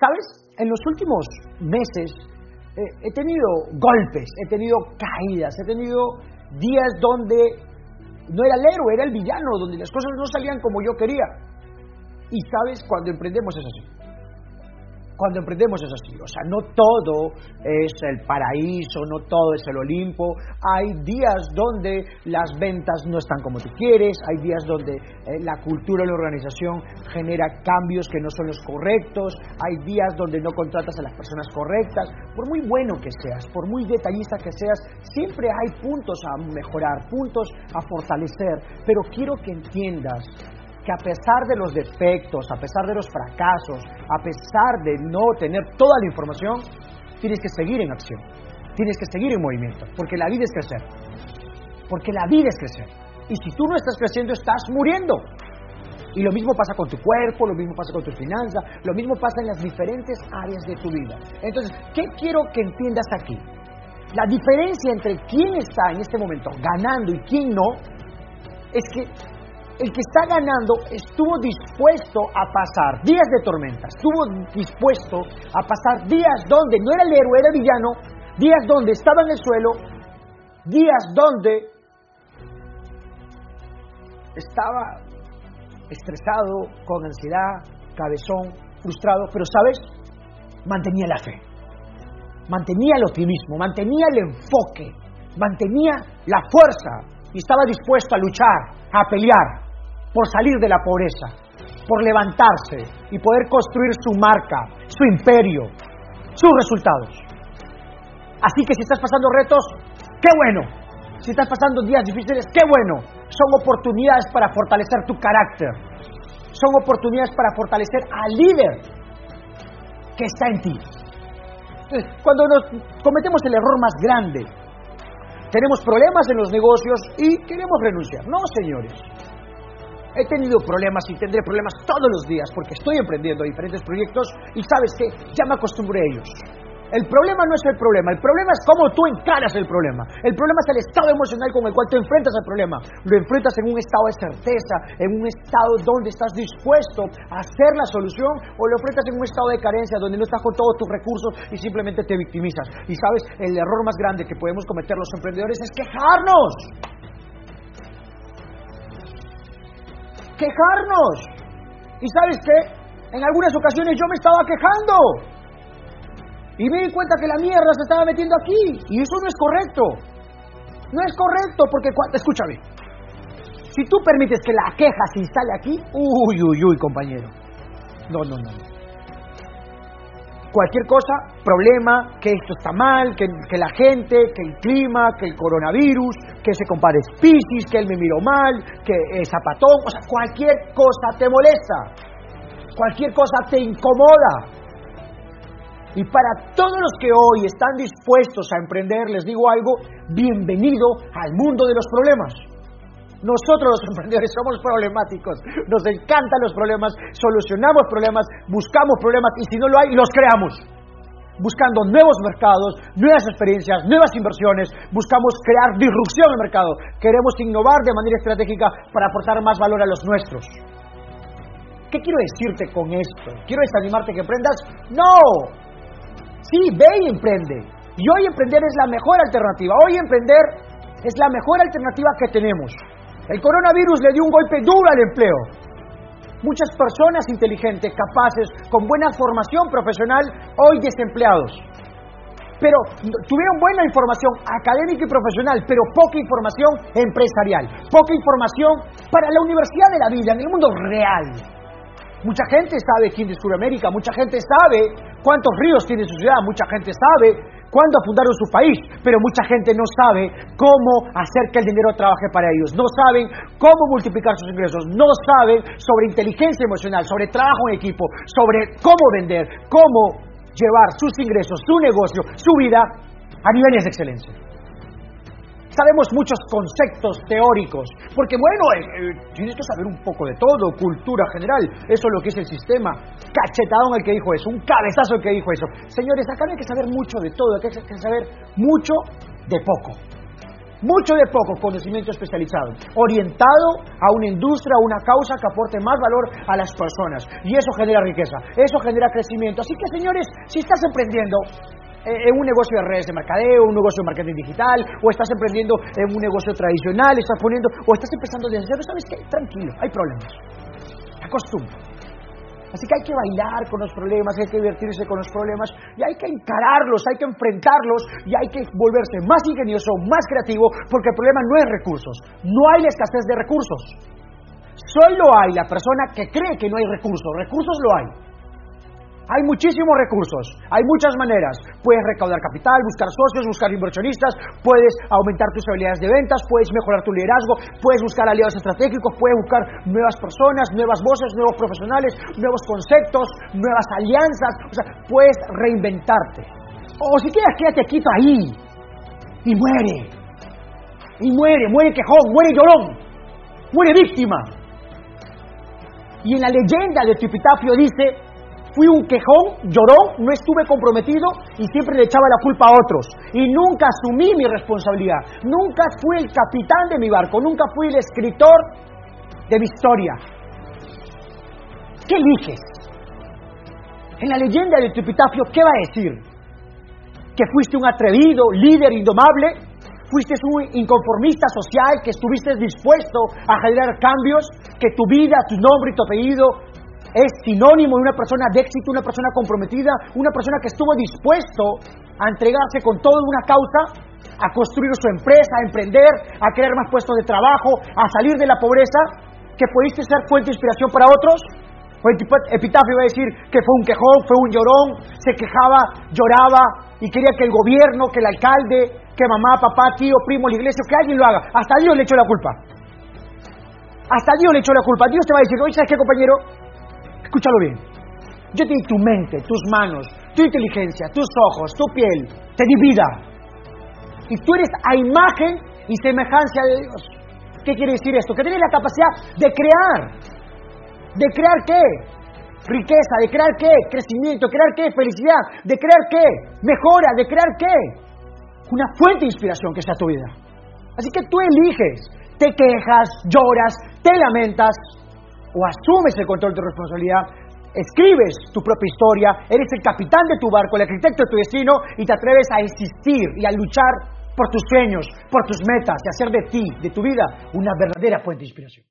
¿Sabes? En los últimos meses eh, he tenido golpes, he tenido caídas, he tenido días donde no era el héroe, era el villano, donde las cosas no salían como yo quería. Y sabes, cuando emprendemos es así cuando emprendemos es así. O sea, no todo es el paraíso, no todo es el Olimpo. Hay días donde las ventas no están como tú quieres, hay días donde eh, la cultura de la organización genera cambios que no son los correctos, hay días donde no contratas a las personas correctas. Por muy bueno que seas, por muy detallista que seas, siempre hay puntos a mejorar, puntos a fortalecer. Pero quiero que entiendas que a pesar de los defectos, a pesar de los fracasos, a pesar de no tener toda la información, tienes que seguir en acción, tienes que seguir en movimiento, porque la vida es crecer, porque la vida es crecer. Y si tú no estás creciendo, estás muriendo. Y lo mismo pasa con tu cuerpo, lo mismo pasa con tu finanza, lo mismo pasa en las diferentes áreas de tu vida. Entonces, ¿qué quiero que entiendas aquí? La diferencia entre quién está en este momento ganando y quién no es que el que está ganando estuvo dispuesto a pasar días de tormenta, estuvo dispuesto a pasar días donde no era el héroe, era el villano, días donde estaba en el suelo, días donde estaba estresado, con ansiedad, cabezón, frustrado, pero sabes, mantenía la fe, mantenía el optimismo, mantenía el enfoque, mantenía la fuerza y estaba dispuesto a luchar, a pelear por salir de la pobreza, por levantarse y poder construir su marca, su imperio, sus resultados. Así que si estás pasando retos, qué bueno. Si estás pasando días difíciles, qué bueno. Son oportunidades para fortalecer tu carácter. Son oportunidades para fortalecer al líder que está en ti. Cuando nos cometemos el error más grande, tenemos problemas en los negocios y queremos renunciar. No, señores. He tenido problemas y tendré problemas todos los días porque estoy emprendiendo diferentes proyectos y sabes que ya me acostumbré a ellos. El problema no es el problema, el problema es cómo tú encaras el problema. El problema es el estado emocional con el cual te enfrentas al problema. Lo enfrentas en un estado de certeza, en un estado donde estás dispuesto a hacer la solución o lo enfrentas en un estado de carencia donde no estás con todos tus recursos y simplemente te victimizas. Y sabes, el error más grande que podemos cometer los emprendedores es quejarnos. Quejarnos. ¿Y sabes qué? En algunas ocasiones yo me estaba quejando. Y me di cuenta que la mierda se estaba metiendo aquí. Y eso no es correcto. No es correcto porque, escúchame, si tú permites que la queja se instale aquí, uy, uy, uy, compañero. No, no, no cualquier cosa, problema, que esto está mal, que, la gente, que el clima, que el coronavirus, que se compare Piscis, que él me miró mal, que es zapatón, o sea, cualquier cosa te molesta, cualquier cosa te incomoda. Y para todos los que hoy están dispuestos a emprender, les digo algo, bienvenido al mundo de los problemas. Nosotros los emprendedores somos problemáticos, nos encantan los problemas, solucionamos problemas, buscamos problemas y si no lo hay, los creamos. Buscando nuevos mercados, nuevas experiencias, nuevas inversiones, buscamos crear disrupción en el mercado. Queremos innovar de manera estratégica para aportar más valor a los nuestros. ¿Qué quiero decirte con esto? ¿Quiero desanimarte que emprendas? No. Sí, ve y emprende. Y hoy emprender es la mejor alternativa. Hoy emprender es la mejor alternativa que tenemos. El coronavirus le dio un golpe duro al empleo. Muchas personas inteligentes, capaces, con buena formación profesional, hoy desempleados. Pero tuvieron buena información académica y profesional, pero poca información empresarial, poca información para la universidad de la vida, en el mundo real. Mucha gente sabe quién descubre América, mucha gente sabe cuántos ríos tiene su ciudad, mucha gente sabe cuándo fundaron su país, pero mucha gente no sabe cómo hacer que el dinero trabaje para ellos, no saben cómo multiplicar sus ingresos, no saben sobre inteligencia emocional, sobre trabajo en equipo, sobre cómo vender, cómo llevar sus ingresos, su negocio, su vida a niveles de excelencia. Sabemos muchos conceptos teóricos, porque bueno, eh, eh, tienes que saber un poco de todo, cultura general, eso es lo que es el sistema. Cachetadón el que dijo eso, un cabezazo el que dijo eso. Señores, acá no hay que saber mucho de todo, hay que saber mucho de poco. mucho de poco conocimiento especializado, orientado a una industria, a una causa que aporte más valor a las personas. Y eso genera riqueza, eso genera crecimiento. Así que señores, si estás emprendiendo, en un negocio de redes de mercadeo, un negocio de marketing digital, o estás emprendiendo en un negocio tradicional, estás poniendo, o estás empezando desde cero, ¿sabes qué? Tranquilo, hay problemas. Acostumbra. Así que hay que bailar con los problemas, hay que divertirse con los problemas y hay que encararlos, hay que enfrentarlos y hay que volverse más ingenioso, más creativo, porque el problema no es recursos, no hay escasez de recursos. Solo hay la persona que cree que no hay recursos, recursos lo hay. Hay muchísimos recursos, hay muchas maneras. Puedes recaudar capital, buscar socios, buscar inversionistas, puedes aumentar tus habilidades de ventas, puedes mejorar tu liderazgo, puedes buscar aliados estratégicos, puedes buscar nuevas personas, nuevas voces, nuevos profesionales, nuevos conceptos, nuevas alianzas. O sea, puedes reinventarte. O si quieres, quédate quieto ahí y muere. Y muere, muere quejón, muere llorón, muere víctima. Y en la leyenda de tu dice, Fui un quejón, lloró, no estuve comprometido y siempre le echaba la culpa a otros. Y nunca asumí mi responsabilidad. Nunca fui el capitán de mi barco. Nunca fui el escritor de mi historia. ¿Qué eliges? En la leyenda de tu epitafio, ¿qué va a decir? ¿Que fuiste un atrevido, líder indomable? ¿Fuiste un inconformista social que estuviste dispuesto a generar cambios? ¿Que tu vida, tu nombre y tu apellido es sinónimo de una persona de éxito, una persona comprometida, una persona que estuvo dispuesto a entregarse con todo una causa, a construir su empresa, a emprender, a crear más puestos de trabajo, a salir de la pobreza, que pudiste ser fuente de inspiración para otros. Epitafio va a decir que fue un quejón, fue un llorón, se quejaba, lloraba y quería que el gobierno, que el alcalde, que mamá, papá, tío, primo, la iglesia, que alguien lo haga. Hasta Dios le echó la culpa. Hasta Dios le echó la culpa. Dios te va a decir, oye, ¿sabes qué, compañero? Escúchalo bien. Yo te di tu mente, tus manos, tu inteligencia, tus ojos, tu piel. Te di vida. Y tú eres a imagen y semejanza de Dios. ¿Qué quiere decir esto? Que tienes la capacidad de crear. ¿De crear qué? Riqueza, de crear qué? Crecimiento, de crear qué? Felicidad, de crear qué? Mejora, de crear qué? Una fuente de inspiración que sea tu vida. Así que tú eliges, te quejas, lloras, te lamentas, o asumes el control de tu responsabilidad, escribes tu propia historia, eres el capitán de tu barco, el arquitecto de tu destino y te atreves a existir y a luchar por tus sueños, por tus metas y hacer de ti, de tu vida, una verdadera fuente de inspiración.